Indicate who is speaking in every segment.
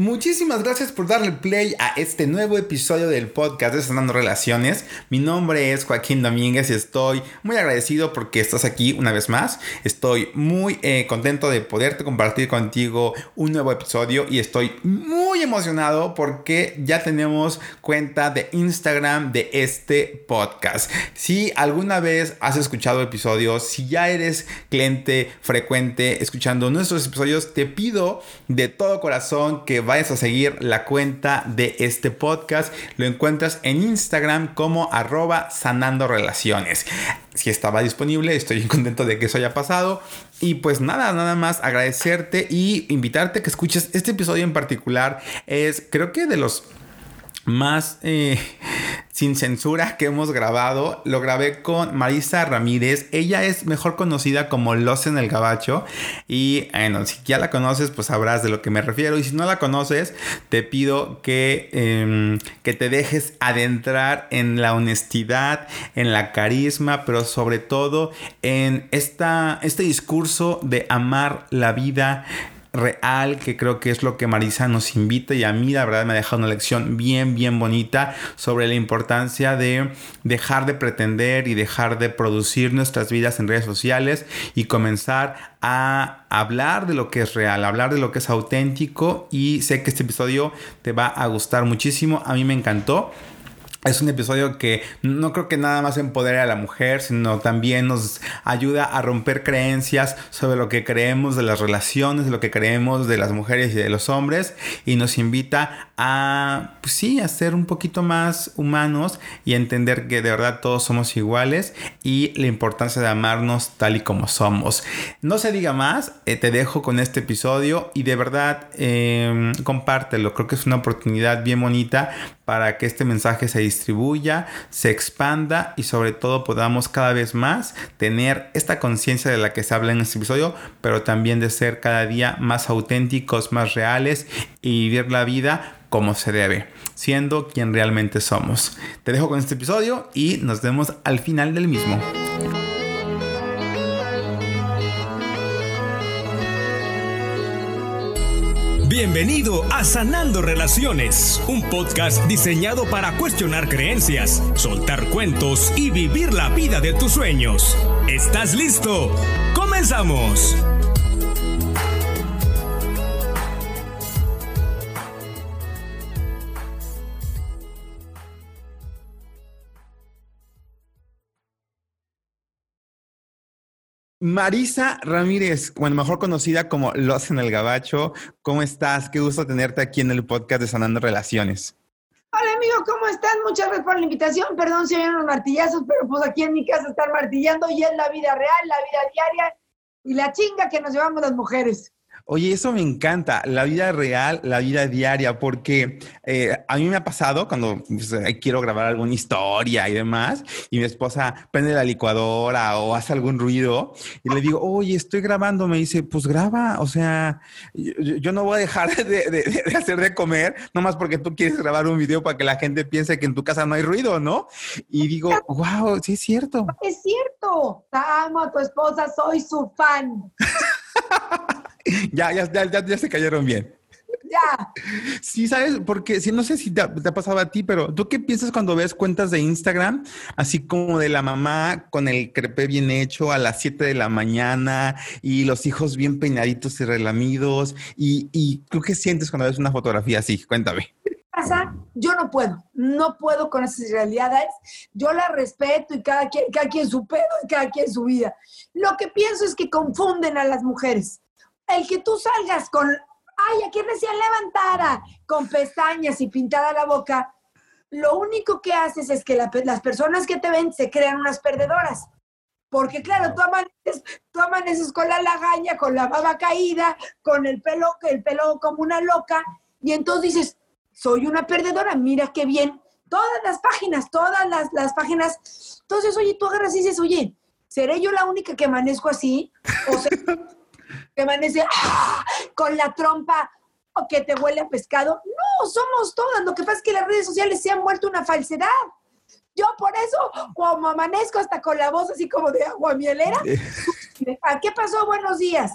Speaker 1: Muchísimas gracias por darle play a este nuevo episodio del podcast de Sanando Relaciones. Mi nombre es Joaquín Domínguez y estoy muy agradecido porque estás aquí una vez más. Estoy muy eh, contento de poderte compartir contigo un nuevo episodio y estoy muy emocionado porque ya tenemos cuenta de Instagram de este podcast. Si alguna vez has escuchado episodios, si ya eres cliente frecuente escuchando nuestros episodios, te pido de todo corazón que vayas a seguir la cuenta de este podcast. Lo encuentras en Instagram como arroba sanando relaciones. Si estaba disponible, estoy contento de que eso haya pasado. Y pues nada, nada más agradecerte y invitarte a que escuches este episodio en particular. Es creo que de los más eh, sin censura que hemos grabado. Lo grabé con Marisa Ramírez. Ella es mejor conocida como Los en el Gabacho. Y bueno, si ya la conoces, pues sabrás de lo que me refiero. Y si no la conoces, te pido que, em, que te dejes adentrar en la honestidad, en la carisma, pero sobre todo en esta, este discurso de amar la vida real, que creo que es lo que Marisa nos invita y a mí la verdad me ha dejado una lección bien, bien bonita sobre la importancia de dejar de pretender y dejar de producir nuestras vidas en redes sociales y comenzar a hablar de lo que es real, hablar de lo que es auténtico y sé que este episodio te va a gustar muchísimo, a mí me encantó. Es un episodio que no creo que nada más empodere a la mujer, sino también nos ayuda a romper creencias sobre lo que creemos de las relaciones, de lo que creemos de las mujeres y de los hombres, y nos invita a, pues sí, a ser un poquito más humanos y entender que de verdad todos somos iguales y la importancia de amarnos tal y como somos. No se diga más, eh, te dejo con este episodio y de verdad eh, compártelo, creo que es una oportunidad bien bonita para que este mensaje se distribuya, se expanda y sobre todo podamos cada vez más tener esta conciencia de la que se habla en este episodio, pero también de ser cada día más auténticos, más reales y vivir la vida como se debe, siendo quien realmente somos. Te dejo con este episodio y nos vemos al final del mismo.
Speaker 2: Bienvenido a Sanando Relaciones, un podcast diseñado para cuestionar creencias, soltar cuentos y vivir la vida de tus sueños. ¿Estás listo? ¡Comenzamos!
Speaker 1: Marisa Ramírez, bueno, mejor conocida como Los en el Gabacho, ¿cómo estás? Qué gusto tenerte aquí en el podcast de Sanando Relaciones.
Speaker 3: Hola amigo, ¿cómo estás? Muchas gracias por la invitación. Perdón si oyen unos martillazos, pero pues aquí en mi casa están martillando y es la vida real, la vida diaria y la chinga que nos llevamos las mujeres.
Speaker 1: Oye, eso me encanta, la vida real, la vida diaria, porque eh, a mí me ha pasado cuando pues, quiero grabar alguna historia y demás, y mi esposa prende la licuadora o hace algún ruido, y le digo, oye, estoy grabando, me dice, pues graba, o sea, yo, no voy a dejar de, hacer de comer, nomás porque tú quieres grabar un video para que la gente piense que en tu casa no hay ruido, ¿no? Y digo, wow, sí es cierto.
Speaker 3: Es cierto, amo a tu esposa, soy su fan.
Speaker 1: ya, ya, ya, ya se cayeron bien.
Speaker 3: Ya.
Speaker 1: Sí, sabes, porque si no sé si te, te, ha pasado a ti, pero ¿tú qué piensas cuando ves cuentas de Instagram, así como de la mamá con el crepe bien hecho a las 7 de la mañana y los hijos bien peinaditos y relamidos? Y, y ¿tú qué sientes cuando ves una fotografía así? Cuéntame.
Speaker 3: Pasa, yo no puedo, no puedo con esas realidades. Yo las respeto y cada quien, cada quien su pedo y cada quien su vida. Lo que pienso es que confunden a las mujeres el que tú salgas con, ay, aquí recién levantada, con pestañas y pintada la boca, lo único que haces es que las personas que te ven se crean unas perdedoras. Porque claro, tú amaneces, tú amaneces con la lagaña, con la baba caída, con el pelo, el pelo como una loca, y entonces dices, soy una perdedora, mira qué bien. Todas las páginas, todas las, páginas. Entonces, oye, tú agarras y dices, oye, ¿seré yo la única que amanezco así? O que amanece ¡ah! con la trompa o que te huele a pescado. No, somos todas. Lo que pasa es que las redes sociales se han vuelto una falsedad. Yo por eso, como amanezco hasta con la voz así como de agua mielera, ¿a qué pasó? Buenos días.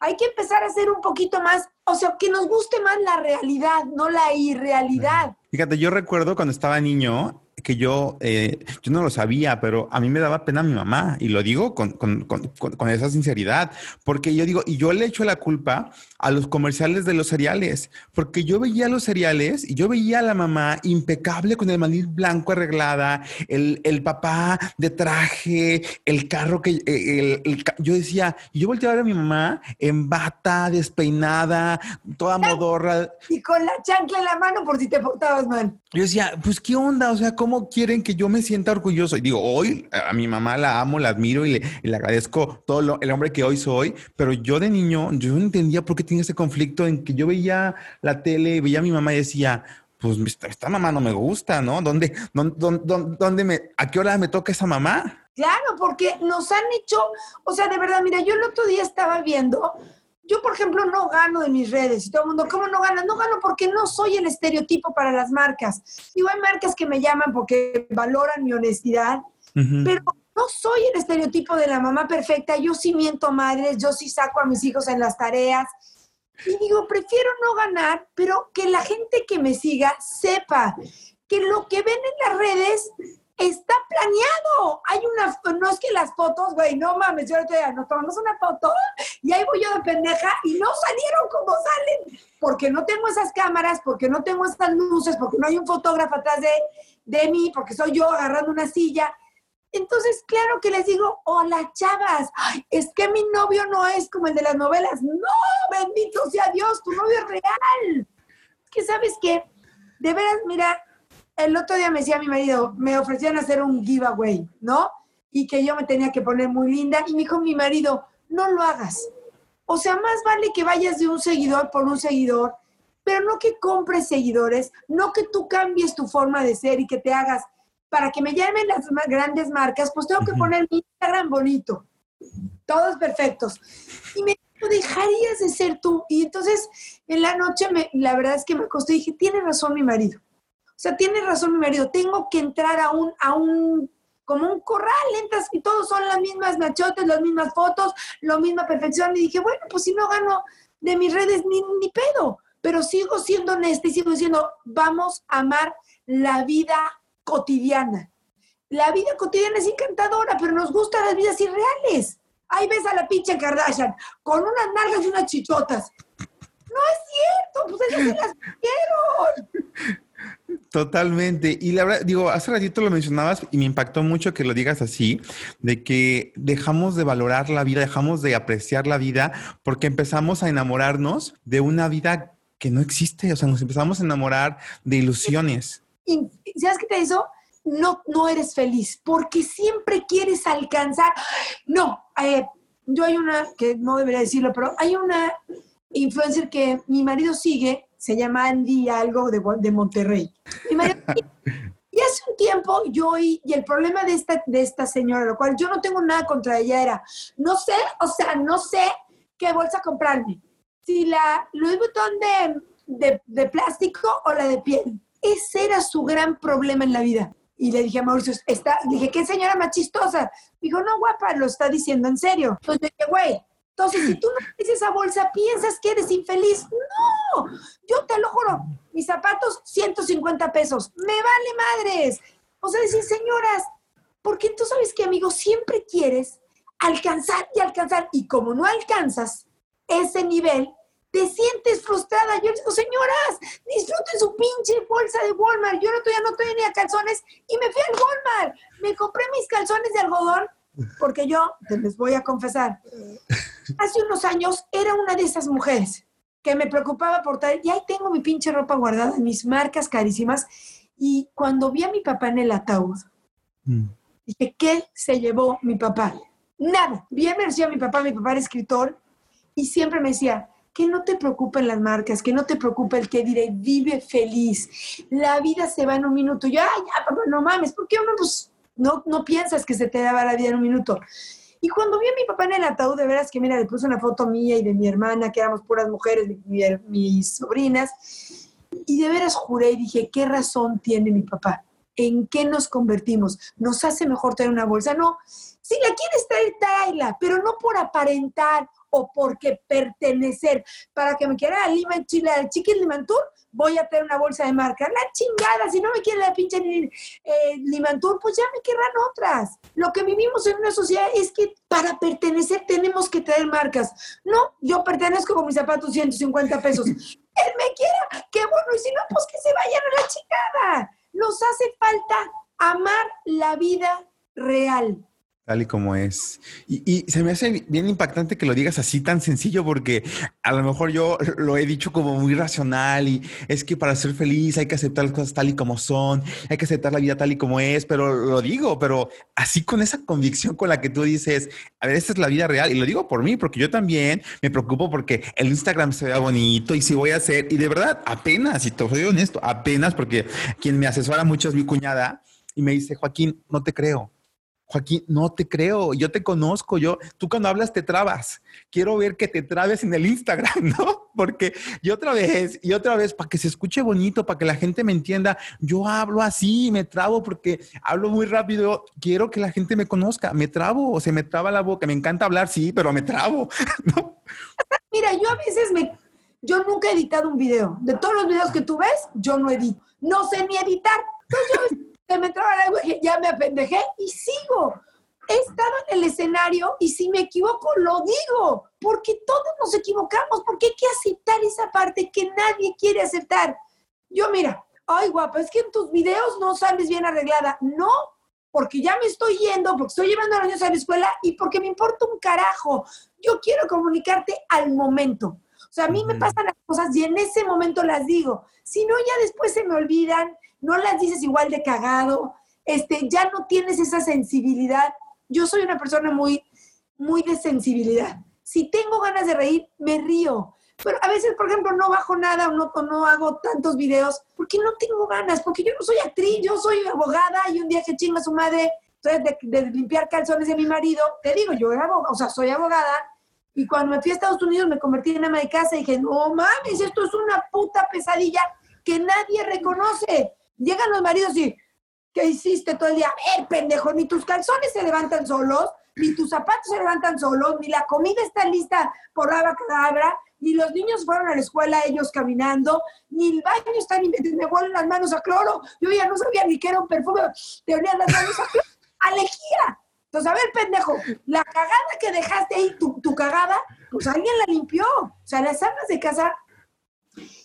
Speaker 3: Hay que empezar a ser un poquito más o sea, que nos guste más la realidad, no la irrealidad.
Speaker 1: Fíjate, yo recuerdo cuando estaba niño, que yo, eh, yo no lo sabía, pero a mí me daba pena mi mamá y lo digo con, con, con, con, esa sinceridad, porque yo digo, y yo le echo la culpa a los comerciales de los cereales, porque yo veía los cereales y yo veía a la mamá impecable con el manil blanco arreglada, el, el papá de traje, el carro que, eh, el, yo decía, y yo volteaba a ver a mi mamá en bata, despeinada, toda modorra.
Speaker 3: Y con la chancla en la mano por si te portabas mal.
Speaker 1: Yo decía, pues qué onda, o sea, ¿cómo quieren que yo me sienta orgulloso? Y digo, hoy a mi mamá la amo, la admiro y le, le agradezco todo el hombre que hoy soy, pero yo de niño, yo no entendía por qué tenía ese conflicto en que yo veía la tele, veía a mi mamá y decía, pues esta, mamá no me gusta, ¿no? ¿Dónde, dónde, dónde, me, a qué hora me toca esa mamá?
Speaker 3: Claro, porque nos han hecho, o sea, de verdad, mira, yo el otro día estaba viendo, yo por ejemplo no gano de mis redes y todo el mundo, ¿cómo no gano? No gano porque no soy el estereotipo para las marcas. Digo, hay marcas que me llaman porque valoran mi honestidad, pero no soy el estereotipo de la mamá perfecta, yo sí miento madres, yo sí saco a mis hijos en las tareas. Y digo, prefiero no ganar, pero que la gente que me siga sepa que lo que ven en las redes está planeado. Hay una, no es que las fotos, güey, no mames, yo te nos tomamos una foto y ahí voy yo de pendeja y no salieron como salen, porque no tengo esas cámaras, porque no tengo esas luces, porque no hay un fotógrafo atrás de, de mí, porque soy yo agarrando una silla. Entonces, claro que les digo, hola chavas, es que mi novio no es como el de las novelas. No, bendito sea Dios, tu novio es real. Es que sabes que, de veras, mira, el otro día me decía mi marido, me ofrecían hacer un giveaway, ¿no? Y que yo me tenía que poner muy linda. Y me dijo mi marido, no lo hagas. O sea, más vale que vayas de un seguidor por un seguidor, pero no que compres seguidores, no que tú cambies tu forma de ser y que te hagas para que me llamen las grandes marcas, pues tengo que poner mi Instagram bonito. Todos perfectos. Y me dijo, dejarías de ser tú. Y entonces en la noche, me, la verdad es que me acosté y dije, tiene razón mi marido. O sea, tiene razón mi marido, tengo que entrar a un, a un, como un corral, entras y todos son las mismas machotes, las mismas fotos, la misma perfección. Y dije, bueno, pues si no gano de mis redes ni, pedo, pero sigo siendo honesta y sigo diciendo, vamos a amar la vida cotidiana. La vida cotidiana es encantadora, pero nos gustan las vidas irreales. Ahí ves a la pinche Kardashian con unas nalgas y unas chichotas. No es cierto, pues ellos se las quiero.
Speaker 1: Totalmente. Y la verdad, digo, hace ratito lo mencionabas y me impactó mucho que lo digas así, de que dejamos de valorar la vida, dejamos de apreciar la vida porque empezamos a enamorarnos de una vida que no existe. O sea, nos empezamos a enamorar de ilusiones.
Speaker 3: ¿Sabes qué te hizo? No, no eres feliz porque siempre quieres alcanzar. No, eh, yo hay una, que no debería decirlo, pero hay una influencer que mi marido sigue, se llama Andy algo de, de Monterrey. Y hace un tiempo yo y, y el problema de esta, de esta señora, lo cual yo no tengo nada contra ella, era, no sé, o sea, no sé qué bolsa comprarme. Si la Louis Vuitton de, de, de plástico o la de piel. Ese era su gran problema en la vida. Y le dije a Mauricio, está, dije, ¿qué señora más chistosa? Dijo, no, guapa, lo está diciendo en serio. Entonces dije, güey, entonces si tú no tienes esa bolsa, piensas que eres infeliz. No, yo te lo juro, mis zapatos, 150 pesos. Me vale madres. O sea, decir, señoras, porque tú sabes que, amigo, siempre quieres alcanzar y alcanzar. Y como no alcanzas ese nivel, te sientes frustrada. Yo digo, señoras, disfruten su pinche bolsa de Walmart. Yo no ya no estoy ni a calzones y me fui al Walmart. Me compré mis calzones de algodón porque yo, les voy a confesar, hace unos años era una de esas mujeres que me preocupaba por tal, y ahí tengo mi pinche ropa guardada, mis marcas carísimas, y cuando vi a mi papá en el ataúd, mm. dije, ¿qué se llevó mi papá? Nada. Bien me decía mi papá, mi papá era escritor, y siempre me decía, que no te preocupen las marcas, que no te preocupe el que diré, vive feliz. La vida se va en un minuto. Yo, ay, ya, papá, no mames, ¿por qué uno pues, no, no piensas que se te va la vida en un minuto? Y cuando vi a mi papá en el ataúd, de veras que, mira, le puse una foto mía y de mi hermana, que éramos puras mujeres, mis sobrinas, y de veras juré y dije, ¿qué razón tiene mi papá? ¿En qué nos convertimos? ¿Nos hace mejor tener una bolsa? No, si la quieres traer, tráela, pero no por aparentar o porque pertenecer. Para que me quiera Lima Chile, Chicken Limantur, voy a tener una bolsa de marca. La chingada, si no me quiere la pinche eh, Limantur, pues ya me querrán otras. Lo que vivimos en una sociedad es que para pertenecer tenemos que traer marcas. No, yo pertenezco con mis zapatos 150 pesos. Él me quiera, qué bueno, y si no, pues que se vayan a la chingada. Nos hace falta amar la vida real
Speaker 1: tal y como es. Y, se me hace bien impactante que lo digas así tan sencillo porque a lo mejor yo lo he dicho como muy racional y es que para ser feliz hay que aceptar las cosas tal y como son, hay que aceptar la vida tal y como es, pero lo digo, pero así con esa convicción con la que tú dices, a ver, esta es la vida real y lo digo por mí porque yo también me preocupo porque el Instagram se vea bonito y si voy a hacer, y de verdad, apenas, y te soy honesto, apenas porque quien me asesora mucho es mi cuñada y me dice, Joaquín, no te creo Joaquín, no te creo, yo te conozco, yo, tú cuando hablas te trabas. Quiero ver que te trabes en el Instagram, ¿no? Porque y otra vez, y otra vez, para que se escuche bonito, para que la gente me entienda, yo hablo así, me trabo porque hablo muy rápido, quiero que la gente me conozca, me trabo, o se me traba la boca, me encanta hablar, sí, pero me trabo, ¿no?
Speaker 3: Mira, yo a veces me, yo nunca he editado un video. De todos los videos que tú ves, yo no edito. No sé ni editar. Entonces yo se me traba algo y ya me apendejé y sigo. He estado en el escenario y si me equivoco, lo digo, porque todos nos equivocamos, porque hay que aceptar esa parte que nadie quiere aceptar. Yo, mira, ay, guapa, es que en tus videos no sales bien arreglada. No, porque ya me estoy yendo, porque estoy llevando a los niños a la escuela y porque me importa un carajo. Yo quiero comunicarte al momento. O sea, a mí me pasan las cosas y en ese momento las digo. Si no, ya después se me olvidan no las dices igual de cagado, este, ya no tienes esa sensibilidad. Yo soy una persona muy, muy de sensibilidad. Si tengo ganas de reír, me río. Pero a veces, por ejemplo, no bajo nada o no, no hago tantos videos porque no tengo ganas, porque yo no soy actriz, yo soy abogada y un día que chinga su madre de, de, limpiar calzones de mi marido, te digo, yo era abogada, o sea, soy abogada, y cuando me fui a Estados Unidos me convertí en ama de casa y dije, no mames, esto es una puta pesadilla que nadie reconoce. Llegan los maridos y, ¿qué hiciste todo el día? A ver, pendejo, ni tus calzones se levantan solos, ni tus zapatos se levantan solos, ni la comida está lista por la cadabra, ni los niños fueron a la escuela ellos caminando, ni el baño está ni me huelen las manos a cloro. Yo ya no sabía ni que era un perfume, te olían las manos a cloro. ¡Alejía! Entonces, a ver, pendejo, la cagada que dejaste ahí, tu, cagada, pues alguien la limpió. O sea, las armas de casa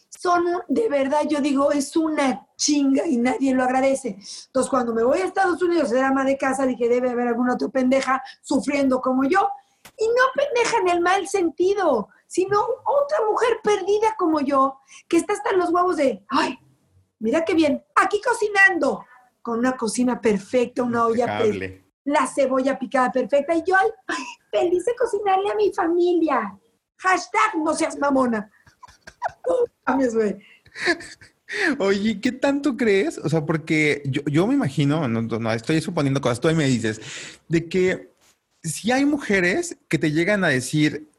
Speaker 3: son, de verdad, yo digo, es una chinga y nadie lo agradece. Entonces, cuando me voy a Estados Unidos ser ama de casa, dije, debe haber alguna otra pendeja sufriendo como yo. Y no pendeja en el mal sentido, sino otra mujer perdida como yo, que está hasta en los huevos de, ay, mira qué bien, aquí cocinando, con una cocina perfecta, una olla perfecta, la cebolla picada perfecta, y yo, ay, feliz de cocinarle a mi familia. Hashtag no seas mamona.
Speaker 1: Oye, ¿qué tanto crees? O sea, porque yo, me imagino, no, no, estoy suponiendo cosas, tú me dices, de que si hay mujeres que te llegan a decir,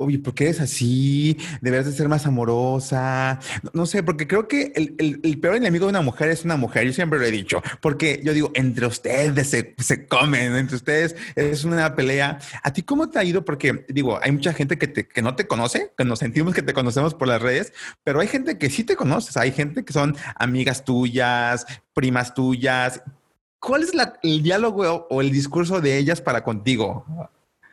Speaker 1: Oye, ¿por qué eres así? Deberías de ser más amorosa. No, sé, porque creo que el, peor enemigo de una mujer es una mujer. Yo siempre lo he dicho. Porque yo digo, entre ustedes se, comen, entre ustedes es una pelea. ¿A ti cómo te ha ido? Porque digo, hay mucha gente que, que no te conoce, que nos sentimos que te conocemos por las redes, pero hay gente que sí te conoces. Hay gente que son amigas tuyas, primas tuyas. ¿Cuál es el diálogo o el discurso de ellas para contigo?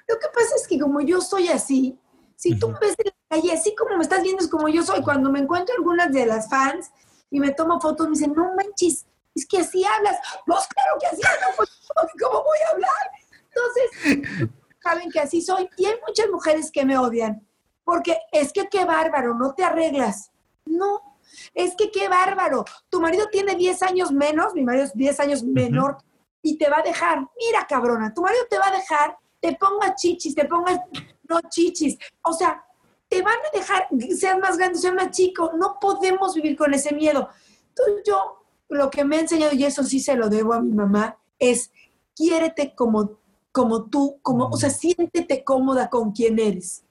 Speaker 3: Lo que pasa es que como yo soy así, si tú me ves en la calle, así como me estás viendo, es como yo soy. Cuando me encuentro algunas de las fans y me tomo fotos, me dicen, no manches, es que así hablas. Pues claro que así hablo, pues, ¿cómo voy a hablar? Entonces, saben que así soy. Y hay muchas mujeres que me odian, porque es que qué bárbaro, no te arreglas. No, es que qué bárbaro. Tu marido tiene 10 años menos, mi marido es 10 años menor, y te va a dejar. Mira, cabrona, tu marido te va a dejar, te ponga chichis, te ponga no chichis. O sea, te van a dejar, ser más grande, ser más chico. No podemos vivir con ese miedo. Entonces yo, lo que me ha enseñado, y eso sí se lo debo a mi mamá, es quiérete como, como tú, como, o sea, siéntete cómoda con quien eres.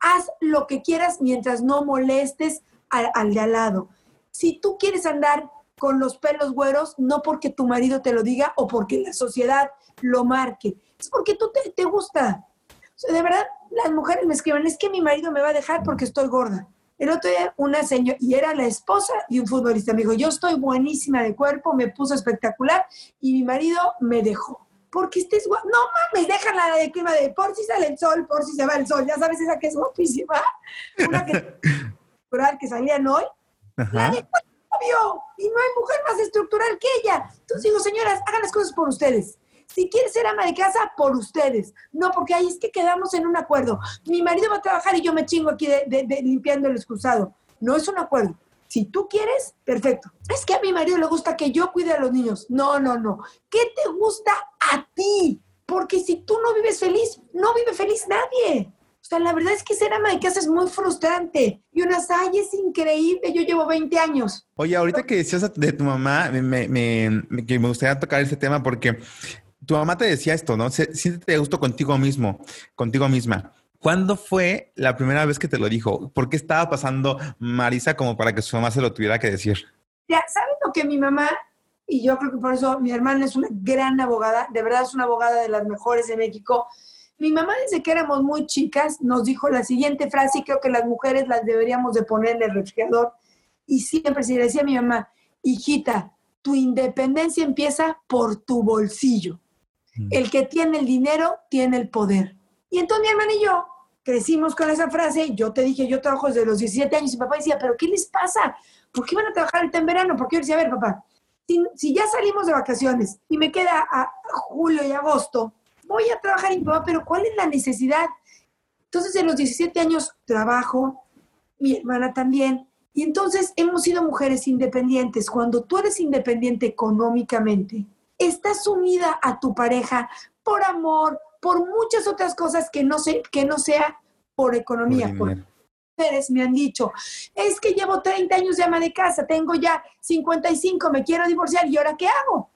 Speaker 3: Haz lo que quieras mientras no molestes al, al de al lado. Si tú quieres andar con los pelos güeros, no porque tu marido te lo diga o porque la sociedad lo marque, es porque tú te, te gusta. O de verdad, las mujeres me escriben, es que mi marido me va a dejar porque estoy gorda. El otro día una señora, y era la esposa de un futbolista, me dijo, yo estoy buenísima de cuerpo, me puso espectacular y mi marido me dejó. Porque estés guapa. No mames, déjala de clima de por si sale el sol, por si se va el sol. Ya sabes, esa que es guapísima. Una que, que salían hoy. La de obvio. Y no hay mujer más estructural que ella. Entonces digo, señoras, hagan las cosas por ustedes. Si quieres ser ama de casa, por ustedes. No, porque ahí es que quedamos en un acuerdo. Mi marido va a trabajar y yo me chingo aquí de, limpiando el excusado. No es un acuerdo. Si tú quieres, perfecto. Es que a mi marido le gusta que yo cuide a los niños. No, no, no. ¿Qué te gusta a ti? Porque si tú no vives feliz, no vive feliz nadie. O sea, la verdad es que ser ama de casa es muy frustrante. Y una ay, es increíble. Yo llevo 20 años.
Speaker 1: Oye, ahorita que decías de tu mamá, me, me, me, me gustaría tocar ese tema porque tu mamá te decía esto, ¿no? Siéntete gusto contigo mismo, contigo misma. ¿Cuándo fue la primera vez que te lo dijo? ¿Por qué estaba pasando Marisa como para que su mamá se lo tuviera que decir?
Speaker 3: Ya, ¿saben lo que mi mamá, y yo creo que por eso mi hermana es una gran abogada, de verdad es una abogada de las mejores de México. Mi mamá desde que éramos muy chicas nos dijo la siguiente frase y creo que las mujeres las deberíamos de poner en el refrigerador. Y siempre se le decía a mi mamá, hijita, tu independencia empieza por tu bolsillo. El que tiene el dinero tiene el poder. Y entonces mi hermana y yo crecimos con esa frase. Yo te dije, yo trabajo desde los 17 años y papá decía, ¿pero qué les pasa? ¿Por qué van a trabajar el en verano? Porque yo decía, a ver, papá, si, ya salimos de vacaciones y me queda julio y agosto, voy a trabajar en papá, pero ¿cuál es la necesidad? Entonces, en los 17 años trabajo, mi hermana también, y entonces hemos sido mujeres independientes. Cuando tú eres independiente económicamente, estás unida a tu pareja por amor, por muchas otras cosas que no, sé, que no sea por economía. Por mujeres me han dicho, es que llevo 30 años de ama de casa, tengo ya 55, me quiero divorciar, ¿y ahora qué hago?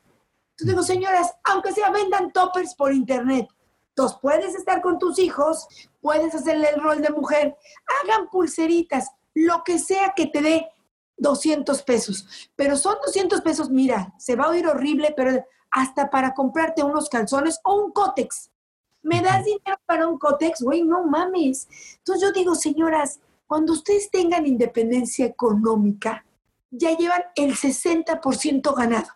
Speaker 3: Entonces digo, señoras, aunque sea vendan toppers por internet, entonces puedes estar con tus hijos, puedes hacerle el rol de mujer, hagan pulseritas, lo que sea que te dé 200 pesos. Pero son 200 pesos, mira, se va a oír horrible, pero hasta para comprarte unos calzones o un cótex. ¿Me das dinero para un cótex? Güey, no mames. Entonces yo digo, señoras, cuando ustedes tengan independencia económica, ya llevan el 60% ganado.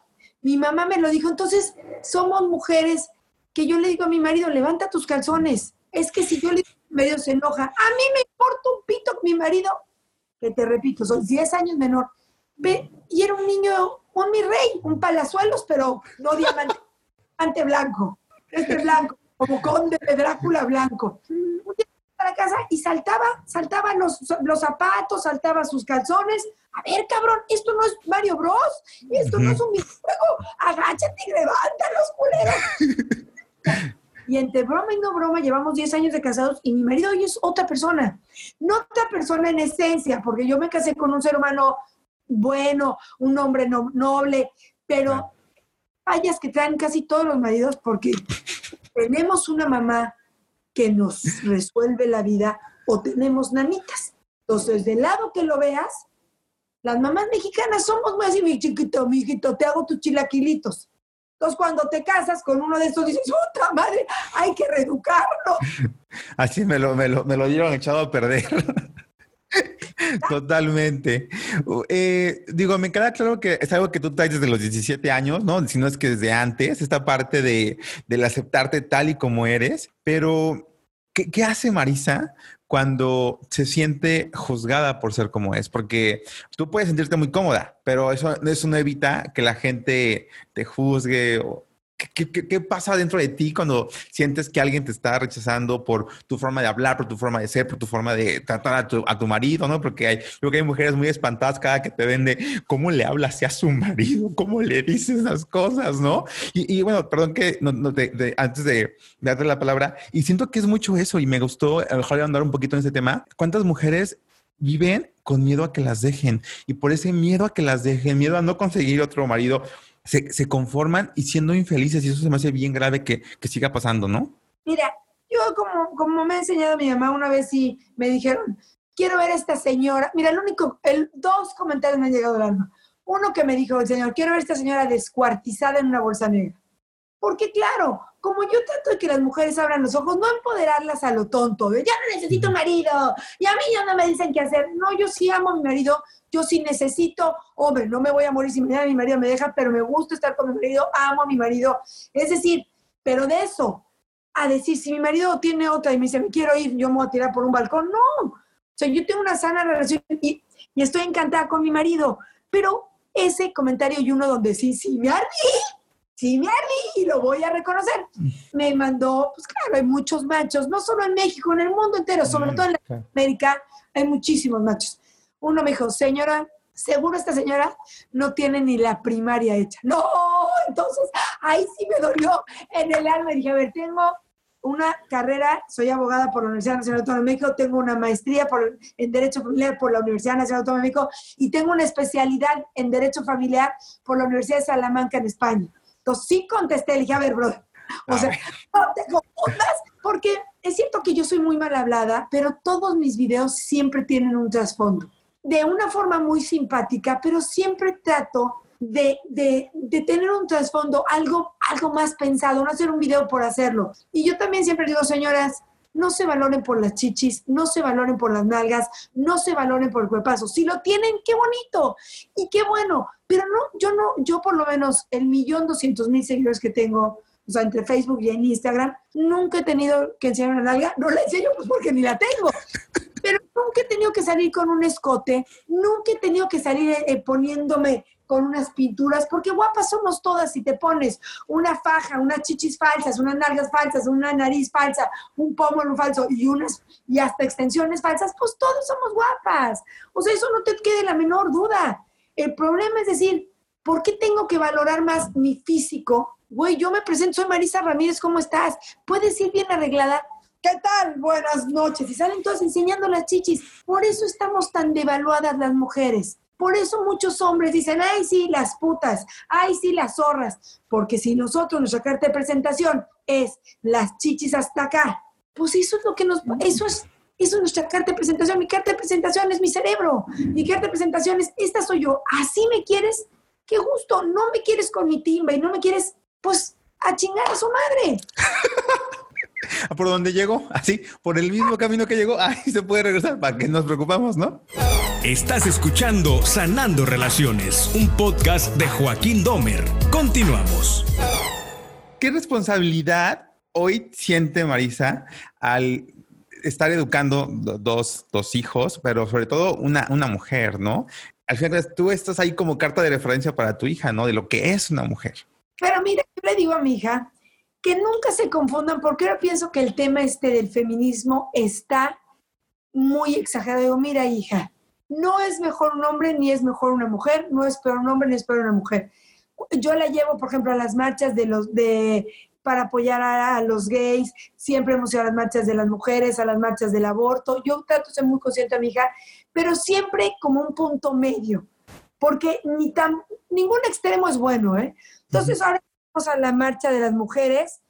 Speaker 3: Mi mamá me lo dijo, entonces somos mujeres que yo le digo a mi marido, levanta tus calzones. Es que si yo le digo, medio se enoja. A mí me importa un pito mi marido que te repito, soy 10 años menor, ve, y era un niño, un mi rey, un palazuelos, pero no diamante, ante blanco, este blanco, como conde de Drácula blanco. Un día para casa y saltaba, saltaba los, los zapatos, saltaba sus calzones. A ver, cabrón, esto no es Mario Bros, esto no es un videojuego, agáchate y levanta los culeros. Y entre broma y no broma, llevamos 10 años de casados y mi marido hoy es otra persona. No otra persona en esencia, porque yo me casé con un ser humano bueno, un hombre noble, pero fallas que traen casi todos los maridos porque tenemos una mamá que nos resuelve la vida o tenemos nanitas. Entonces, del lado que lo veas, las mamás mexicanas somos más y mi chiquito, mi hijito, te hago tus chilaquilitos. Entonces, cuando te casas con uno de estos, dices, ¡puta madre! Hay que reeducarlo.
Speaker 1: Así me lo, me lo, me lo dieron echado a perder. Totalmente. Eh, digo, me queda claro que es algo que tú traes desde los 17 años, ¿no? Si no es que desde antes, esta parte de, del aceptarte tal y como eres, pero ¿qué, hace Marisa cuando se siente juzgada por ser como es, porque tú puedes sentirte muy cómoda, pero eso, eso no evita que la gente te juzgue o ¿Qué, pasa dentro de ti cuando sientes que alguien te está rechazando por tu forma de hablar, por tu forma de ser, por tu forma de tratar a tu, a tu marido, ¿no? Porque hay, creo que hay mujeres muy espantadas cada que te ven de cómo le hablas a su marido, cómo le dices esas cosas, ¿no? Y, bueno, perdón que no, antes de, darte la palabra, y siento que es mucho eso y me gustó, a lo mejor andar un poquito en ese tema. ¿Cuántas mujeres viven con miedo a que las dejen? Y por ese miedo a que las dejen, miedo a no conseguir otro marido, se, conforman y siendo infelices y eso se me hace bien grave que, siga pasando, ¿no?
Speaker 3: Mira, yo como, como me ha enseñado mi mamá una vez y me dijeron, quiero ver a esta señora. Mira, el único, el, dos comentarios me han llegado al alma. Uno que me dijo el señor, quiero ver a esta señora descuartizada en una bolsa negra. Porque claro, como yo trato de que las mujeres abran los ojos, no empoderarlas a lo tonto, de ya no necesito marido, y a mí ya no me dicen qué hacer. No, yo sí amo a mi marido, yo sí necesito, hombre, no me voy a morir si mañana mi marido me deja, pero me gusta estar con mi marido, amo a mi marido. Es decir, pero de eso, a decir, si mi marido tiene otra y me dice, me quiero ir, yo me voy a tirar por un balcón, no. O sea, yo tengo una sana relación y, y estoy encantada con mi marido, pero ese comentario y uno donde sí, sí me ardí, sí me ardí y lo voy a reconocer. Me mandó, pues claro, hay muchos machos, no solo en México, en el mundo entero, sobre todo en América, hay muchísimos machos. Uno me dijo, señora, seguro esta señora no tiene ni la primaria hecha. No, entonces ahí sí me dolió en el alma. Dije, a ver, tengo una carrera, soy abogada por la Universidad Nacional Autónoma de México, tengo una maestría por, en Derecho Familiar por la Universidad Nacional Autónoma de México y tengo una especialidad en Derecho Familiar por la Universidad de Salamanca en España sí contesté, le dije, a ver, brother, o sea, no te confundas, porque es cierto que yo soy muy mal hablada, pero todos mis videos siempre tienen un trasfondo. De una forma muy simpática, pero siempre trato de, de, de, tener un trasfondo, algo, algo más pensado, no hacer un video por hacerlo. Y yo también siempre digo, señoras, no se valoren por las chichis, no se valoren por las nalgas, no se valoren por el cuerpazo. Si lo tienen, qué bonito y qué bueno. Pero no, yo no, yo por lo menos el millón doscientos mil seguidores que tengo, o sea, entre Facebook y en Instagram, nunca he tenido que enseñar una nalga. No la enseño pues porque ni la tengo. Pero nunca he tenido que salir con un escote, nunca he tenido que salir eh, poniéndome con unas pinturas, porque guapas somos todas si te pones una faja, unas chichis falsas, unas nalgas falsas, una nariz falsa, un pómulo falso y unas y hasta extensiones falsas, pues todos somos guapas. O sea, eso no te quede la menor duda. El problema es decir, ¿por qué tengo que valorar más mi físico? Güey, yo me presento, soy Marisa Ramírez, ¿cómo estás? ¿Puedes ir bien arreglada? ¿Qué tal? Buenas noches. Y salen todas enseñando las chichis. Por eso estamos tan devaluadas las mujeres. Por eso muchos hombres dicen, ay, sí, las putas, ay, sí, las zorras. Porque si nosotros, nuestra carta de presentación es las chichis hasta acá, pues eso es lo que nos, eso es, eso es nuestra carta de presentación. Mi carta de presentación es mi cerebro. Mi carta de presentación es, esta soy yo. Así me quieres, qué gusto. No me quieres con mi timba y no me quieres, pues, a chingar a su madre.
Speaker 1: por donde llegó, así, por el mismo camino que llegó, ahí se puede regresar, para que nos preocupamos, ¿no?
Speaker 2: Estás escuchando Sanando Relaciones, un podcast de Joaquín Domer. Continuamos.
Speaker 1: ¿Qué responsabilidad hoy siente Marisa al estar educando dos, dos hijos, pero sobre todo una, una mujer, ¿no? Al final tú estás ahí como carta de referencia para tu hija, ¿no? De lo que es una mujer.
Speaker 3: Pero mira, yo le digo a mi hija, que nunca se confundan, porque ahora pienso que el tema este del feminismo está muy exagerado. Digo, mira, hija, no es mejor un hombre ni es mejor una mujer, no es peor un hombre ni es peor una mujer. Yo la llevo, por ejemplo, a las marchas de los de para apoyar a, los gays, siempre hemos ido a las marchas de las mujeres, a las marchas del aborto. Yo trato de ser muy consciente a mi hija, pero siempre como un punto medio, porque ni tan, ningún extremo es bueno, ¿eh? Entonces, ahora a la marcha de las mujeres,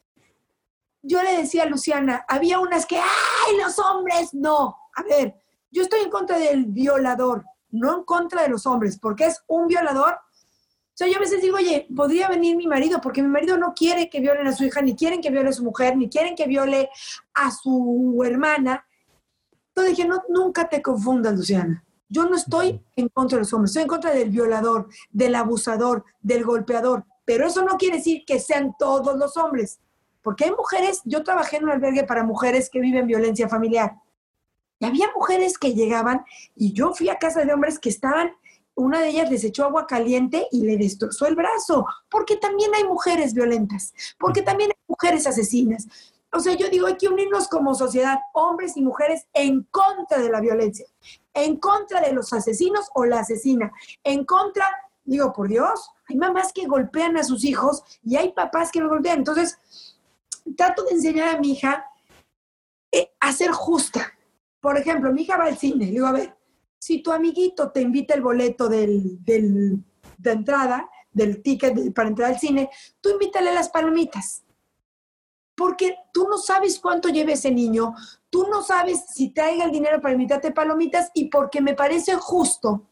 Speaker 3: yo le decía a Luciana, había unas que, ¡ay, los hombres! No, a ver, yo estoy en contra del violador, no en contra de los hombres, porque es un violador. O sea, yo a veces digo, oye, podría venir mi marido, porque mi marido no quiere que violen a su hija, ni quieren que viole a su mujer, ni quieren que viole a su hermana. Entonces dije, no, nunca te confundas, Luciana. Yo no estoy en contra de los hombres, estoy en contra del violador, del abusador, del golpeador. Pero eso no quiere decir que sean todos los hombres, porque hay mujeres, yo trabajé en un albergue para mujeres que viven violencia familiar. Y había mujeres que llegaban y yo fui a casa de hombres que estaban, una de ellas les echó agua caliente y le destrozó el brazo, porque también hay mujeres violentas, porque también hay mujeres asesinas. O sea, yo digo, hay que unirnos como sociedad, hombres y mujeres, en contra de la violencia, en contra de los asesinos o la asesina, en contra Digo, por Dios, hay mamás que golpean a sus hijos y hay papás que lo golpean. Entonces, trato de enseñar a mi hija eh, a ser justa. Por ejemplo, mi hija va al cine. Le digo, a ver, si tu amiguito te invita el boleto del, del, de entrada, del ticket para entrar al cine, tú invítale las palomitas. Porque tú no sabes cuánto lleve ese niño, tú no sabes si traiga el dinero para invitarte palomitas y porque me parece justo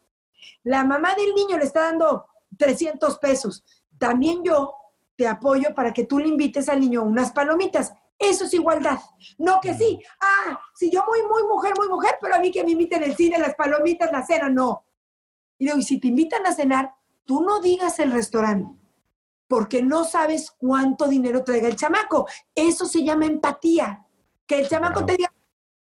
Speaker 3: la mamá del niño le está dando 300 pesos. También yo te apoyo para que tú le invites al niño unas palomitas. Eso es igualdad. No que sí, ah, si yo muy, muy mujer, muy mujer, pero a mí que me inviten el cine, las palomitas, la cena, no. Y digo, y si te invitan a cenar, tú no digas el restaurante, porque no sabes cuánto dinero traiga el chamaco. Eso se llama empatía. Que el chamaco te diga,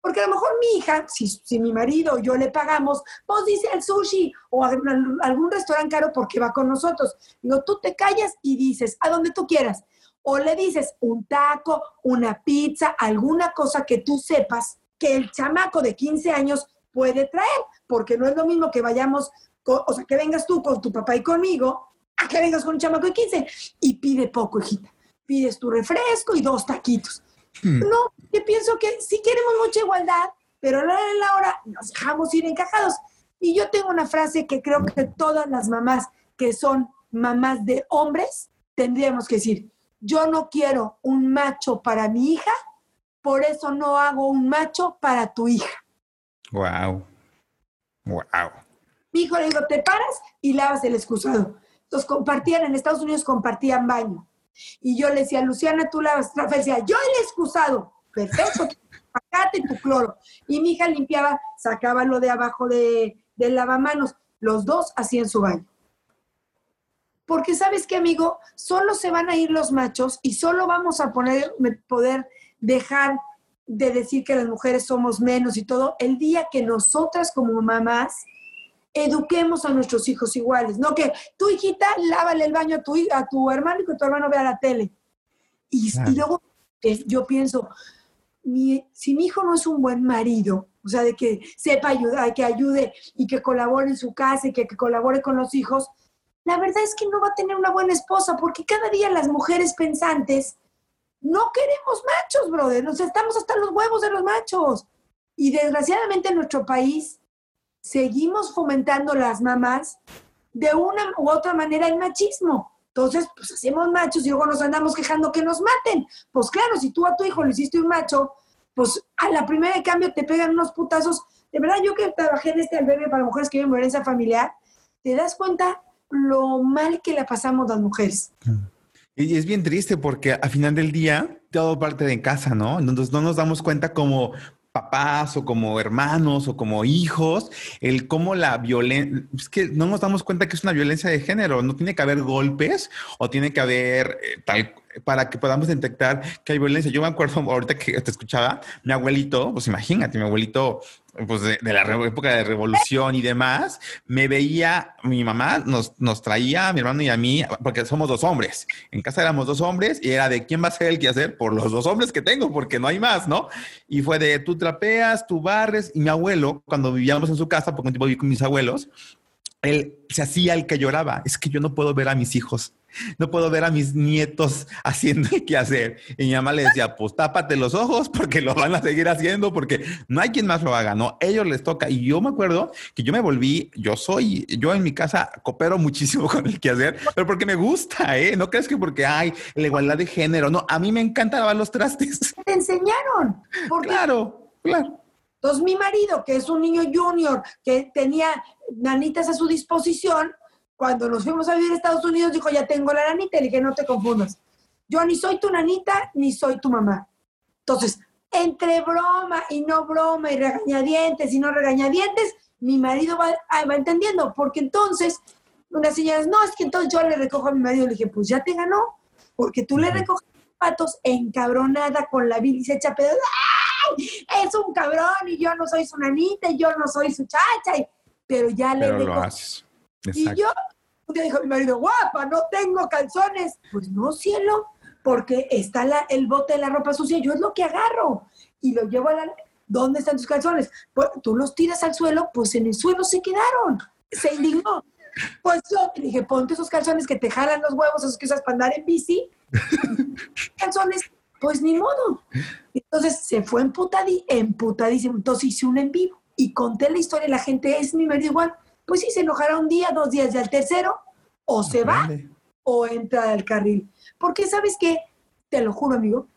Speaker 3: porque a lo mejor mi hija, si, mi marido o yo le pagamos, pues dice el sushi o algún restaurante caro porque va con nosotros. Digo, tú te callas y dices, a donde tú quieras. O le dices un taco, una pizza, alguna cosa que tú sepas que el chamaco de 15 años puede traer, porque no es lo mismo que vayamos, o sea, que vengas tú con tu papá y conmigo, a que vengas con un chamaco de 15 y pide poco, hijita. Pides tu refresco y dos taquitos. Hmm. No, yo pienso que sí queremos mucha igualdad, pero a la hora de la hora nos dejamos ir encajados. Y yo tengo una frase que creo que todas las mamás que son mamás de hombres tendríamos que decir, yo no quiero un macho para mi hija, por eso no hago un macho para tu hija.
Speaker 1: Wow. Wow.
Speaker 3: Mi hijo le digo, te paras y lavas el excusado. Entonces compartían, en Estados Unidos compartían baño. Y yo le decía, Luciana, tú lavas, Rafael decía, yo el excusado. Perfecto, sacate tu cloro. Y mi hija limpiaba, sacaba lo de abajo de, del lavamanos. Los dos hacían su baño. Porque sabes qué, amigo, solo se van a ir los machos y solo vamos a poner, poder dejar de decir que las mujeres somos menos y todo el día que nosotras como mamás eduquemos a nuestros hijos iguales, no que tu hijita lávale el baño a tu, a tu hermano y que tu hermano vea la tele. Y, luego eh, yo pienso, si mi hijo no es un buen marido, o sea, de que sepa ayudar, que ayude y que colabore en su casa y que, que colabore con los hijos, la verdad es que no va a tener una buena esposa porque cada día las mujeres pensantes no queremos machos, brother, nos estamos hasta los huevos de los machos. Y desgraciadamente en nuestro país seguimos fomentando las mamás de una u otra manera el machismo. Entonces, pues hacemos machos y luego nos andamos quejando que nos maten. Pues claro, si tú a tu hijo le hiciste un macho, pues a la primera de cambio te pegan unos putazos. De verdad, yo que trabajé en este albergue para mujeres que viven violencia familiar, te das cuenta lo mal que la pasamos las mujeres.
Speaker 1: Y es bien triste porque al final del día todo parte de casa, ¿no? Entonces no nos damos cuenta como papás o como hermanos o como hijos, el cómo la violencia, es que no nos damos cuenta que es una violencia de género, no tiene que haber golpes o tiene que haber eh, tal para que podamos detectar que hay violencia. Yo me acuerdo ahorita que te escuchaba, mi abuelito, pues imagínate, mi abuelito, pues de, la época de revolución y demás, me veía, mi mamá nos, nos traía mi hermano y a mí, porque somos dos hombres. En casa éramos dos hombres y era de quién va a ser el que hacer por los dos hombres que tengo, porque no hay más, ¿no? Y fue de tú trapeas, tú barres. Y mi abuelo, cuando vivíamos en su casa, porque un tiempo viví con mis abuelos, él se hacía el que lloraba. Es que yo no puedo ver a mis hijos no puedo ver a mis nietos haciendo el hacer. Y mi mamá le decía, pues tápate los ojos porque lo van a seguir haciendo porque no hay quien más lo haga, ¿no? Ellos les toca. Y yo me acuerdo que yo me volví, yo soy, yo en mi casa coopero muchísimo con el hacer, pero porque me gusta, ¿eh? No crees que porque hay la igualdad de género, no, a mí me encanta lavar los trastes.
Speaker 3: Te enseñaron.
Speaker 1: Claro, claro.
Speaker 3: Entonces mi marido, que es un niño junior, que tenía nanitas a su disposición, cuando nos fuimos a vivir a Estados Unidos, dijo, ya tengo la nanita. Y le dije, no te confundas. Yo ni soy tu nanita, ni soy tu mamá. Entonces, entre broma y no broma, y regañadientes y no regañadientes, mi marido va, ah, va entendiendo. Porque entonces, una señora, no, es que entonces yo le recojo a mi marido. Le dije, pues ya te ganó. Porque tú le recoges los patos encabronada con la bilis hecha pedo. ¡Ay! Es un cabrón y yo no soy su nanita y yo no soy su chacha. pero ya le recoges y yo, un día dijo mi marido, guapa, no tengo calzones. Pues no, cielo, porque está la, el bote de la ropa sucia, yo es lo que agarro y lo llevo a la... ¿Dónde están tus calzones? Pues tú los tiras al suelo, pues en el suelo se quedaron. Se indignó. Pues yo le dije, ponte esos calzones que te jalan los huevos, esos que usas para andar en bici. calzones, pues ni modo. Entonces se fue emputadí, emputadísimo. Entonces hice un en vivo y conté la historia. La gente es mi marido igual pues sí se enojará un día, dos días, y al tercero o se va o entra al carril. Porque sabes qué, te lo juro amigo,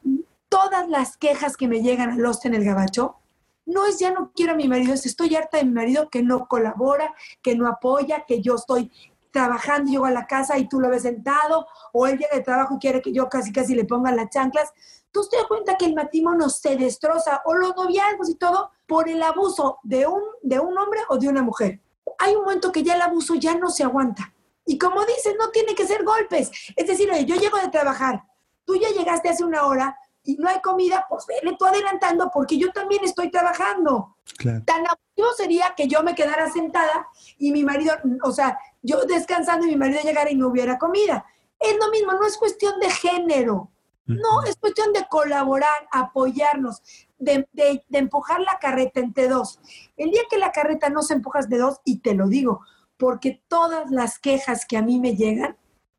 Speaker 3: todas las quejas que me llegan al host en el gabacho, no es ya no quiero a mi marido, es estoy harta de mi marido que no colabora, que no apoya, que yo estoy trabajando, llego a la casa y tú lo ves sentado, o él llega de trabajo y quiere que yo casi casi le ponga las chanclas. Tú te das cuenta que el matrimonio se destroza, o los noviazgos y todo, por el abuso de un, de un hombre o de una mujer. Hay un momento que ya el abuso ya no se aguanta. Y como dices, no tiene que ser golpes. Es decir, oye, yo llego de trabajar, tú ya llegaste hace una hora y no hay comida, pues vele tú adelantando porque yo también estoy trabajando. Tan abusivo sería que yo me quedara sentada y mi marido, o sea, yo descansando y mi marido llegara y no hubiera comida. Es lo mismo, no es cuestión de género. No, es cuestión de colaborar, apoyarnos, de, de, de, empujar la carreta entre dos. El día que la carreta no se empujas de dos, y te lo digo, porque todas las quejas que a mí me llegan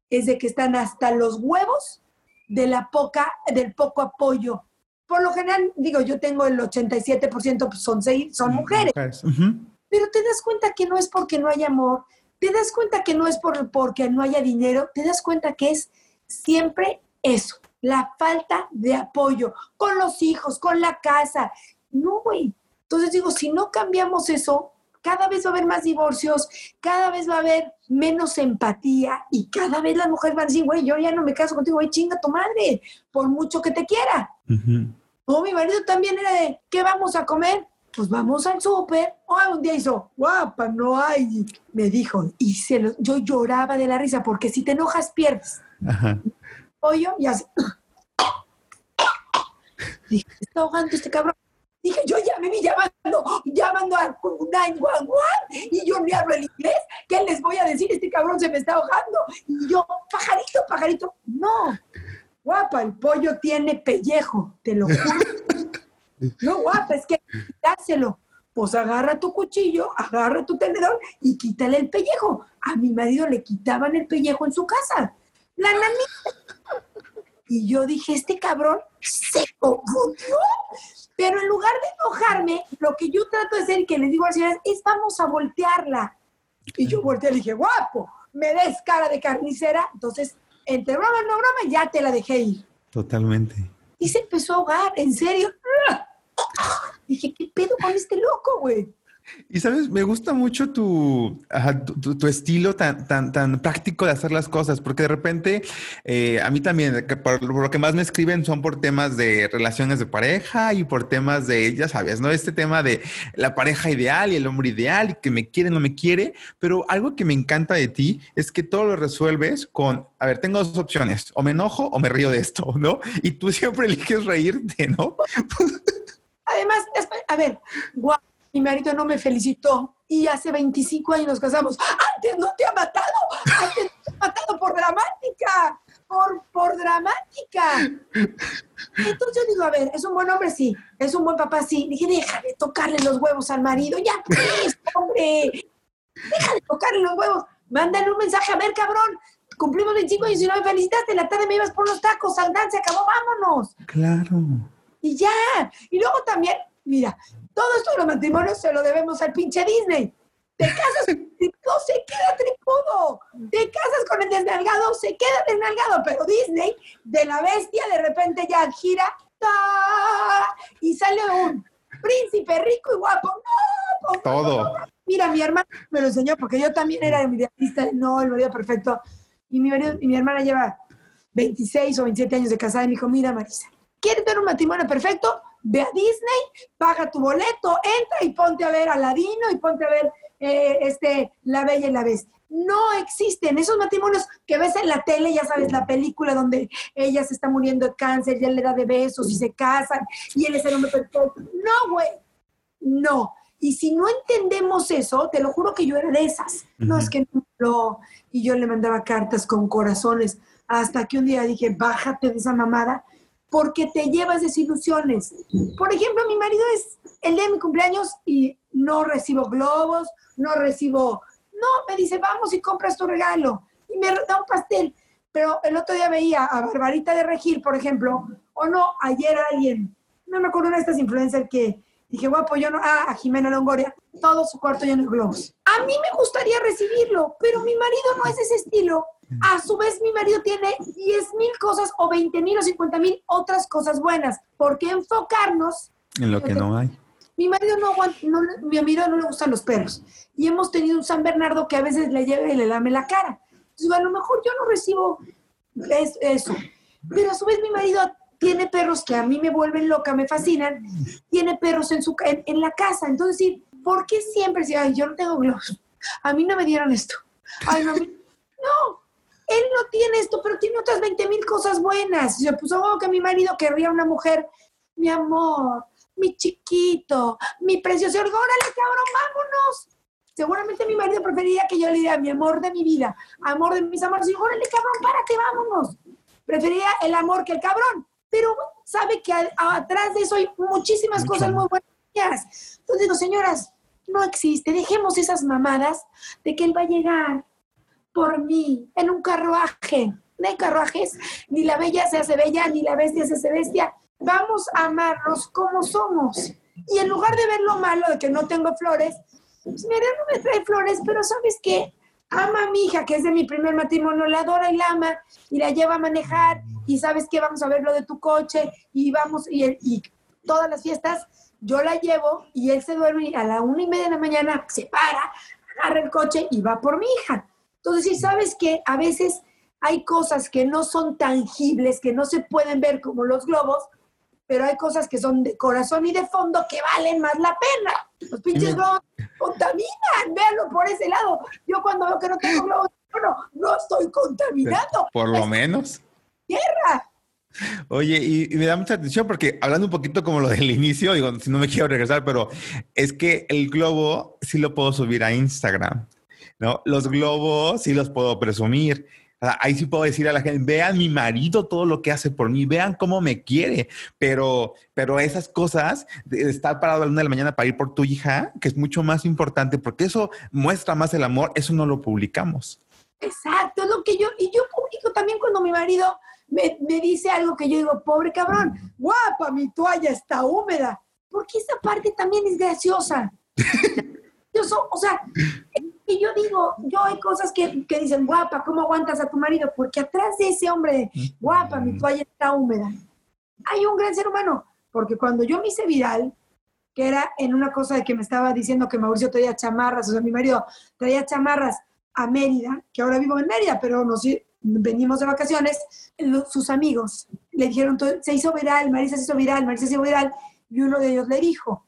Speaker 3: es de que están hasta los huevos de la poca, del poco apoyo. Por lo general, digo, yo tengo el 87%, pues son, seis, son mujeres. Pero te das cuenta que no es porque no hay amor, te das cuenta que no es por, porque no haya dinero, te das cuenta que es siempre eso, la falta de apoyo con los hijos, con la casa. No, güey. Entonces digo, si no cambiamos eso, cada vez va a haber más divorcios, cada vez va a haber menos empatía y cada vez las mujeres van a decir, güey, yo ya no me caso contigo, güey, chinga tu madre, por mucho que te quiera. O mi marido también era de, ¿qué vamos a comer? Pues vamos al súper. O un día hizo, guapa, no hay. Me dijo, y se lo, yo lloraba de la risa, porque si te enojas, pierdes. Ajá. Pollo y así. Dije, está ahogando este cabrón. Dije, yo ya me vi llamando, llamando a 911 y yo ni hablo el inglés. ¿Qué les voy a decir? Este cabrón se me está ahogando. Y yo, pajarito, pajarito. No, guapa, el pollo tiene pellejo, te lo juro. No, guapa, es que dáselo. Pues agarra tu cuchillo, agarra tu tenedor y quítale el pellejo. A mi marido le quitaban el pellejo en su casa. La nanita. Y yo dije, este cabrón se confundió. Pero en lugar de enojarme, lo que yo trato de hacer y que le digo a las es vamos a voltearla. Y yo volteé y dije, guapo, me des cara de carnicera. Entonces, entre broma no broma, ya te la dejé ir.
Speaker 1: Totalmente.
Speaker 3: Y se empezó a ahogar, en serio. Dije, ¿qué pedo con este loco, güey?
Speaker 1: Y sabes, me gusta mucho tu, tu, estilo tan, tan, tan práctico de hacer las cosas, porque de repente eh, a mí también, por, lo que más me escriben son por temas de relaciones de pareja y por temas de, ya sabes, ¿no? Este tema de la pareja ideal y el hombre ideal y que me quiere, no me quiere, pero algo que me encanta de ti es que todo lo resuelves con, a ver, tengo dos opciones, o me enojo o me río de esto, ¿no? Y tú siempre eliges reírte, ¿no?
Speaker 3: Además, a ver, guau mi marido no me felicitó y hace 25 años nos casamos. Antes no te ha matado, antes te ha matado por dramática, por, por dramática. Entonces yo digo, a ver, es un buen hombre, sí, es un buen papá, sí. Dije, deja de tocarle los huevos al marido, ya pues, hombre, deja de tocarle los huevos. Mándale un mensaje, a ver, cabrón, cumplimos 25 años y no me felicitaste, la tarde me ibas por los tacos, saldán, se acabó, vámonos.
Speaker 1: Claro.
Speaker 3: Y ya. Y luego también, mira, todo esto de los matrimonios se lo debemos al pinche Disney. Te casas con el tripudo, se queda tripudo. Te casas con el desnalgado, se queda desnalgado. Pero Disney, de la bestia, de repente ya gira y sale un príncipe rico y guapo. No,
Speaker 1: Todo.
Speaker 3: Mira, mi hermana me lo enseñó porque yo también era idealista, no, el marido perfecto. Y mi, marido, y mi hermana lleva 26 o 27 años de casada y me dijo, mira, Marisa, ¿quieres ver un matrimonio perfecto? Ve a Disney, paga tu boleto, entra y ponte a ver Aladino y ponte a ver eh, este, La Bella y la Bestia. No existen esos matrimonios que ves en la tele, ya sabes, la película donde ella se está muriendo de cáncer y él le da de besos y se casan y él es el hombre perfecto. No, güey, no. Y si no entendemos eso, te lo juro que yo era de esas. No es que no, y yo le mandaba cartas con corazones hasta que un día dije, bájate de esa mamada porque te llevas desilusiones. Por ejemplo, mi marido es el día de mi cumpleaños y no recibo globos, no recibo, no, me dice, vamos y compras tu regalo y me da un pastel. Pero el otro día veía a Barbarita de Regir, por ejemplo, o no, ayer alguien, no me acuerdo de estas influencers que dije, guapo, yo no, ah, a Jimena Longoria, todo su cuarto lleno de globos. A mí me gustaría recibirlo, pero mi marido no es ese estilo. A su vez, mi marido tiene 10 mil cosas o 20 mil o 50 mil otras cosas buenas. ¿Por qué enfocarnos
Speaker 1: en lo que no hay?
Speaker 3: Mi marido no aguanta, no, mi marido no le gustan los perros. Y hemos tenido un San Bernardo que a veces le llega y le lame la cara. Entonces, a lo mejor yo no recibo eso. Pero a su vez mi marido tiene perros que a mí me vuelven loca, me fascinan. Tiene perros en, su, en, la casa. Entonces, sí, ¿por qué siempre si, ay, yo no tengo globos? A mí no me dieron esto. Ay, no, no, él no tiene esto, pero tiene otras 20 mil cosas buenas. Se puso oh, que mi marido querría una mujer, mi amor, mi chiquito, mi precioso. Órale, cabrón, vámonos. Seguramente mi marido preferiría que yo le diera mi amor de mi vida, amor de mis amores. Y órale, cabrón, párate, vámonos. Preferiría el amor que el cabrón. Pero sabe que atrás de eso hay muchísimas cosas muy buenas. Entonces digo, señoras, no existe. Dejemos esas mamadas de que él va a llegar por mí en un carruaje. No hay carruajes, ni la bella se hace bella, ni la bestia se hace bestia. Vamos a amarnos como somos. Y en lugar de ver lo malo de que no tengo flores, pues mira, no me trae flores, pero ¿sabes qué? Ama a mi hija, que es de mi primer matrimonio, la adora y la ama, y la lleva a manejar, y ¿sabes qué? Vamos a ver lo de tu coche, y vamos, y, y todas las fiestas, yo la llevo, y él se duerme, y a la una y media de la mañana se para, agarra el coche y va por mi hija. Entonces, si sabes que a veces hay cosas que no son tangibles, que no se pueden ver como los globos, pero hay cosas que son de corazón y de fondo que valen más la pena. Los pinches globos contaminan, véanlo por ese lado. Yo cuando veo que no tengo globos, bueno, no estoy contaminando.
Speaker 1: Por lo menos.
Speaker 3: Tierra.
Speaker 1: Oye, y, y, me da mucha atención porque hablando un poquito como lo del inicio, digo, si no me quiero regresar, pero es que el globo sí lo puedo subir a Instagram. ¿No? Los globos sí los puedo presumir. Ahí sí puedo decir a la gente, vean mi marido todo lo que hace por mí, vean cómo me quiere, pero, pero esas cosas, estar parado a la una de la mañana para ir por tu hija, que es mucho más importante, porque eso muestra más el amor, eso no lo publicamos.
Speaker 3: Exacto, lo que yo, y yo publico también cuando mi marido me, dice algo que yo digo, pobre cabrón, guapa, mi toalla está húmeda, porque esa parte también es graciosa. o sea, y yo digo, yo hay cosas que, que, dicen, guapa, ¿cómo aguantas a tu marido? Porque atrás de ese hombre, guapa, mi toalla está húmeda, hay un gran ser humano. Porque cuando yo me hice viral, que era en una cosa de que me estaba diciendo que Mauricio traía chamarras, o sea, mi marido traía chamarras a Mérida, que ahora vivo en Mérida, pero nos venimos de vacaciones, sus amigos le dijeron, se hizo viral, Marisa se hizo viral, Marisa se hizo viral, y uno de ellos le dijo,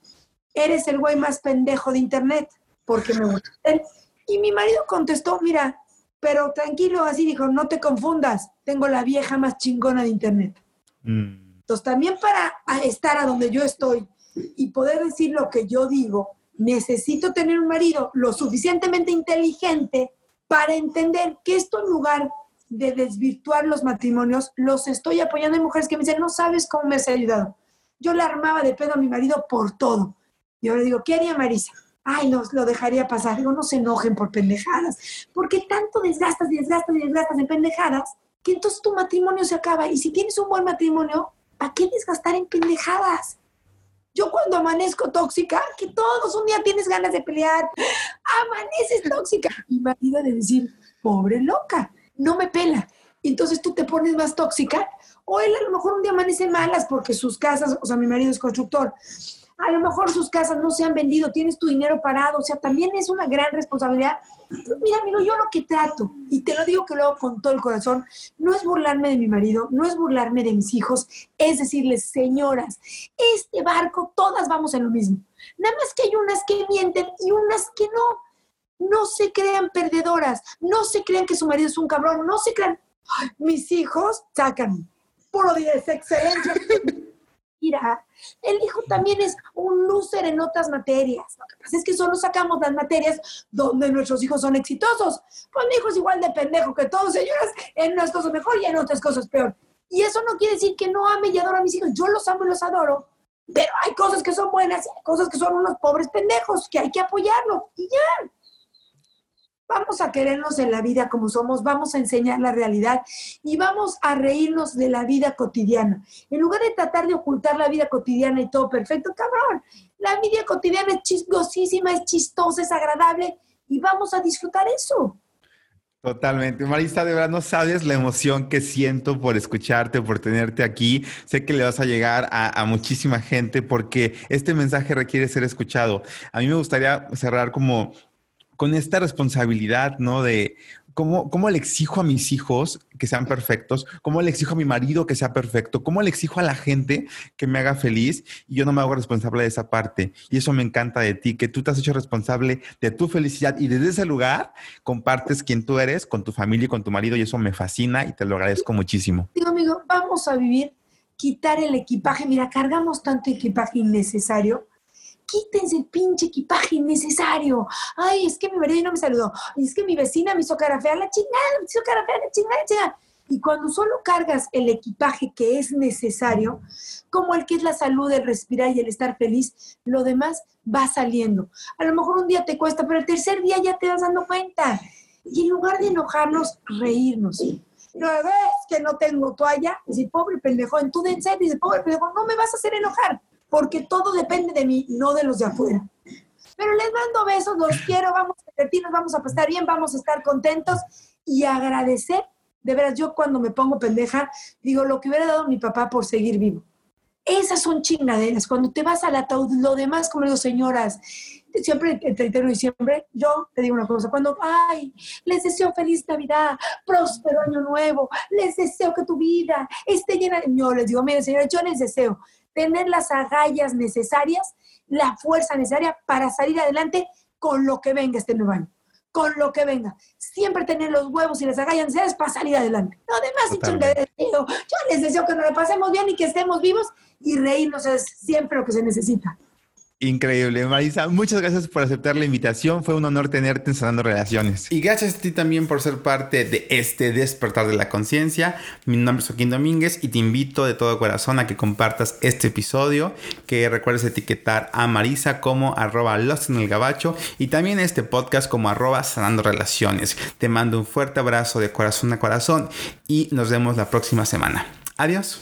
Speaker 3: eres el güey más pendejo de internet, porque me gusta y mi marido contestó, mira, pero tranquilo, así dijo, no te confundas, tengo la vieja más chingona de internet. Mm. Entonces, también para estar a donde yo estoy y poder decir lo que yo digo, necesito tener un marido lo suficientemente inteligente para entender que esto en lugar de desvirtuar los matrimonios, los estoy apoyando. Hay mujeres que me dicen, no sabes cómo me has ayudado. Yo le armaba de pedo a mi marido por todo. Y ahora digo, ¿qué haría Marisa? Ay, no, lo dejaría pasar. Digo, no se enojen por pendejadas, porque tanto desgastas y desgastas y desgastas en pendejadas que entonces tu matrimonio se acaba. Y si tienes un buen matrimonio, ¿para qué desgastar en pendejadas? Yo cuando amanezco tóxica, que todos un día tienes ganas de pelear, amaneces tóxica. Mi marido de decir, pobre loca, no me pela. Entonces tú te pones más tóxica, o él a lo mejor un día amanece malas porque sus casas, o sea, mi marido es constructor, a lo mejor sus casas no se han vendido, tienes tu dinero parado, o sea, también es una gran responsabilidad. Mira, amigo, yo lo que trato, y te lo digo que lo hago con todo el corazón, no es burlarme de mi marido, no es burlarme de mis hijos, es decirles, señoras, este barco, todas vamos en lo mismo. Nada más que hay unas que mienten y unas que no. No se crean perdedoras, no se crean que su marido es un cabrón, no se crean, mis hijos sacan puro 10, excelente el hijo también es un loser en otras materias. Lo que pasa es que solo sacamos las materias donde nuestros hijos son exitosos. Pues mi hijo es igual de pendejo que todos, señoras, en unas cosas mejor y en otras cosas peor. Y eso no quiere decir que no ame y adoro a mis hijos. Yo los amo y los adoro. Pero hay cosas que son buenas y hay cosas que son unos pobres pendejos que hay que apoyarlos. Y ya. Vamos a querernos en la vida como somos, vamos a enseñar la realidad y vamos a reírnos de la vida cotidiana. En lugar de tratar de ocultar la vida cotidiana y todo perfecto, cabrón, la vida cotidiana es chistosísima, es chistosa, es agradable y vamos a disfrutar eso.
Speaker 1: Totalmente. Marisa, de verdad no sabes la emoción que siento por escucharte, por tenerte aquí. Sé que le vas a llegar a, a, muchísima gente porque este mensaje requiere ser escuchado. A mí me gustaría cerrar como con esta responsabilidad, ¿no? De, ¿Cómo, le exijo a mis hijos que sean perfectos? ¿Cómo le exijo a mi marido que sea perfecto? ¿Cómo le exijo a la gente que me haga feliz? Y yo no me hago responsable de esa parte. Y eso me encanta de ti, que tú te has hecho responsable de tu felicidad y desde ese lugar compartes quién tú eres con tu familia y con tu marido y eso me fascina y te lo agradezco muchísimo.
Speaker 3: Digo, amigo, vamos a vivir, quitar el equipaje. Mira, cargamos tanto equipaje innecesario quítense el pinche equipaje innecesario. Ay, es que mi marido no me saludó. Y es que mi vecina me hizo cara fea la chingada, me hizo cara fea la chingada, Y cuando solo cargas el equipaje que es necesario, como el que es la salud, el respirar y el estar feliz, lo demás va saliendo. A lo mejor un día te cuesta, pero el tercer día ya te vas dando cuenta. Y en lugar de enojarnos, reírnos. No ves que no tengo toalla, dice, pobre pendejo, en tu serio, dice, pobre pendejo, no me vas a hacer enojar porque todo depende de mí, no de los de afuera. Pero les mando besos, los quiero, vamos a divertirnos, vamos a pasar bien, vamos a estar contentos y agradecer. De veras, yo cuando me pongo pendeja, digo lo que hubiera dado mi papá por seguir vivo. Esas son chingaderas. Cuando te vas al ataúd, lo demás, como digo, señoras, siempre el 31 de diciembre, yo te digo una cosa, cuando, ay, les deseo feliz Navidad, próspero año nuevo, les deseo que tu vida esté llena de... Yo les digo, mire, señora, yo les deseo tener las agallas necesarias, la fuerza necesaria para salir adelante con lo que venga este nuevo año. Con lo que venga. Siempre tener los huevos y las agallas necesarias para salir adelante. No, además, yo les deseo que nos lo pasemos bien y que estemos vivos y reírnos es siempre lo que se necesita.
Speaker 1: Increíble, Marisa. Muchas gracias por aceptar la invitación. Fue un honor tenerte en Sanando Relaciones. Y gracias a ti también por ser parte de este despertar de la conciencia. Mi nombre es Joaquín Domínguez y te invito de todo corazón a que compartas este episodio, que recuerdes etiquetar a Marisa como arroba Lost en el Gabacho y también este podcast como arroba Sanando Relaciones. Te mando un fuerte abrazo de corazón a corazón y nos vemos la próxima semana. Adiós.